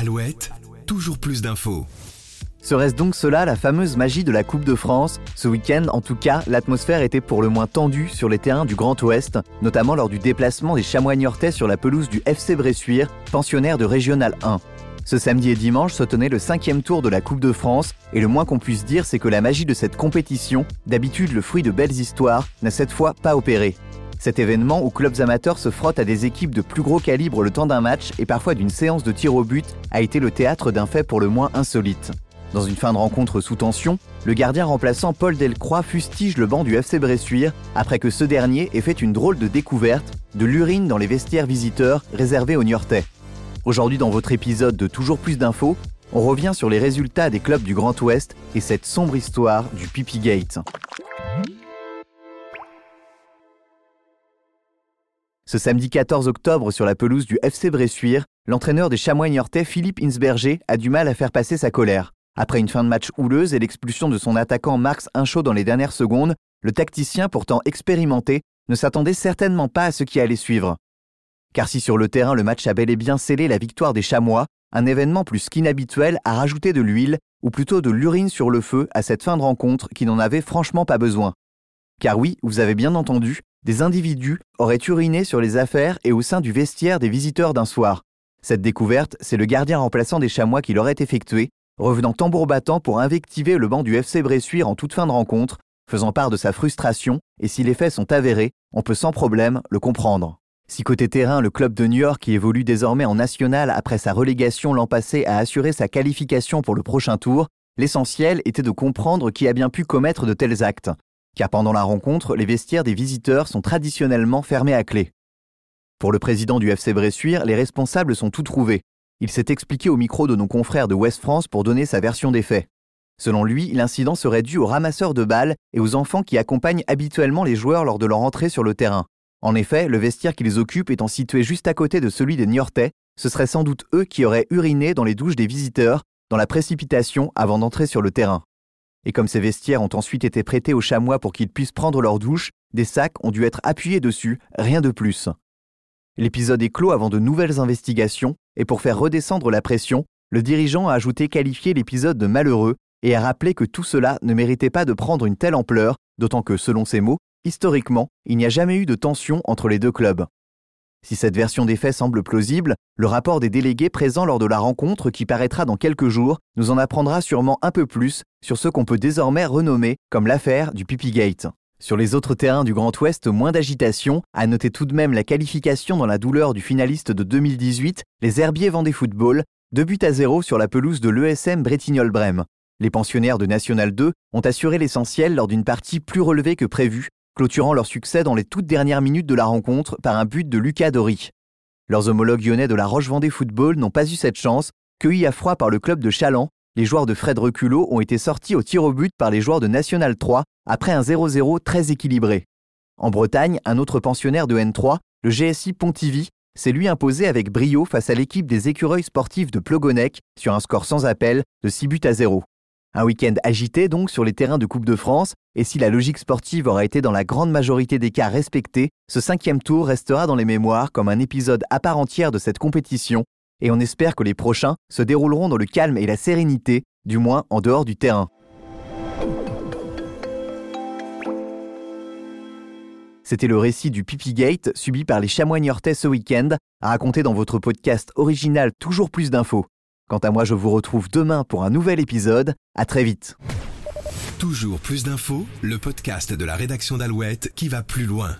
Alouette, toujours plus d'infos. Serait-ce donc cela la fameuse magie de la Coupe de France? Ce week-end, en tout cas, l'atmosphère était pour le moins tendue sur les terrains du Grand Ouest, notamment lors du déplacement des chamois niortais sur la pelouse du FC Bressuire, pensionnaire de Régional 1. Ce samedi et dimanche se tenait le cinquième tour de la Coupe de France, et le moins qu'on puisse dire, c'est que la magie de cette compétition, d'habitude le fruit de belles histoires, n'a cette fois pas opéré. Cet événement où clubs amateurs se frottent à des équipes de plus gros calibre le temps d'un match et parfois d'une séance de tir au but a été le théâtre d'un fait pour le moins insolite. Dans une fin de rencontre sous tension, le gardien remplaçant Paul Delcroix fustige le banc du FC Bressuire après que ce dernier ait fait une drôle de découverte de l'urine dans les vestiaires visiteurs réservés aux Niortais. Aujourd'hui dans votre épisode de Toujours plus d'infos, on revient sur les résultats des clubs du Grand Ouest et cette sombre histoire du Pipi Gate. Ce samedi 14 octobre, sur la pelouse du FC Bressuire, l'entraîneur des Chamois niortais, Philippe Insberger, a du mal à faire passer sa colère. Après une fin de match houleuse et l'expulsion de son attaquant Marx Inchaud dans les dernières secondes, le tacticien, pourtant expérimenté, ne s'attendait certainement pas à ce qui allait suivre. Car si sur le terrain le match a bel et bien scellé la victoire des Chamois, un événement plus qu'inhabituel a rajouté de l'huile, ou plutôt de l'urine sur le feu à cette fin de rencontre qui n'en avait franchement pas besoin. Car oui, vous avez bien entendu, des individus auraient uriné sur les affaires et au sein du vestiaire des visiteurs d'un soir. Cette découverte, c'est le gardien remplaçant des chamois qui l'aurait effectuée, revenant tambour battant pour invectiver le banc du FC Bressuire en toute fin de rencontre, faisant part de sa frustration, et si les faits sont avérés, on peut sans problème le comprendre. Si côté terrain, le club de New York, qui évolue désormais en national après sa relégation l'an passé, a assuré sa qualification pour le prochain tour, l'essentiel était de comprendre qui a bien pu commettre de tels actes car pendant la rencontre, les vestiaires des visiteurs sont traditionnellement fermés à clé. Pour le président du FC Bressuire, les responsables sont tout trouvés. Il s'est expliqué au micro de nos confrères de West France pour donner sa version des faits. Selon lui, l'incident serait dû aux ramasseurs de balles et aux enfants qui accompagnent habituellement les joueurs lors de leur entrée sur le terrain. En effet, le vestiaire qu'ils occupent étant situé juste à côté de celui des Niortais, ce serait sans doute eux qui auraient uriné dans les douches des visiteurs dans la précipitation avant d'entrer sur le terrain. Et comme ces vestiaires ont ensuite été prêtés aux chamois pour qu'ils puissent prendre leur douche, des sacs ont dû être appuyés dessus, rien de plus. L'épisode est clos avant de nouvelles investigations, et pour faire redescendre la pression, le dirigeant a ajouté qualifier l'épisode de malheureux et a rappelé que tout cela ne méritait pas de prendre une telle ampleur, d'autant que, selon ses mots, historiquement, il n'y a jamais eu de tension entre les deux clubs. Si cette version des faits semble plausible, le rapport des délégués présents lors de la rencontre qui paraîtra dans quelques jours nous en apprendra sûrement un peu plus sur ce qu'on peut désormais renommer comme l'affaire du Gate. Sur les autres terrains du Grand Ouest, moins d'agitation, à noter tout de même la qualification dans la douleur du finaliste de 2018, les Herbiers Vendée Football, 2 buts à 0 sur la pelouse de l'ESM Bretignolles-Brême. Les pensionnaires de National 2 ont assuré l'essentiel lors d'une partie plus relevée que prévu clôturant leur succès dans les toutes dernières minutes de la rencontre par un but de Lucas Dory. Leurs homologues lyonnais de la Roche-Vendée Football n'ont pas eu cette chance. Cueillis à froid par le club de Chaland, les joueurs de Fred Reculot ont été sortis au tir au but par les joueurs de National 3 après un 0-0 très équilibré. En Bretagne, un autre pensionnaire de N3, le GSI Pontivy, s'est lui imposé avec brio face à l'équipe des écureuils sportifs de Plogonec sur un score sans appel de 6 buts à 0. Un week-end agité donc sur les terrains de Coupe de France, et si la logique sportive aura été dans la grande majorité des cas respectée, ce cinquième tour restera dans les mémoires comme un épisode à part entière de cette compétition, et on espère que les prochains se dérouleront dans le calme et la sérénité, du moins en dehors du terrain. C'était le récit du Pipi Gate subi par les chamois niortais ce week-end, à raconter dans votre podcast original Toujours plus d'infos. Quant à moi, je vous retrouve demain pour un nouvel épisode. À très vite. Toujours plus d'infos, le podcast de la rédaction d'Alouette qui va plus loin.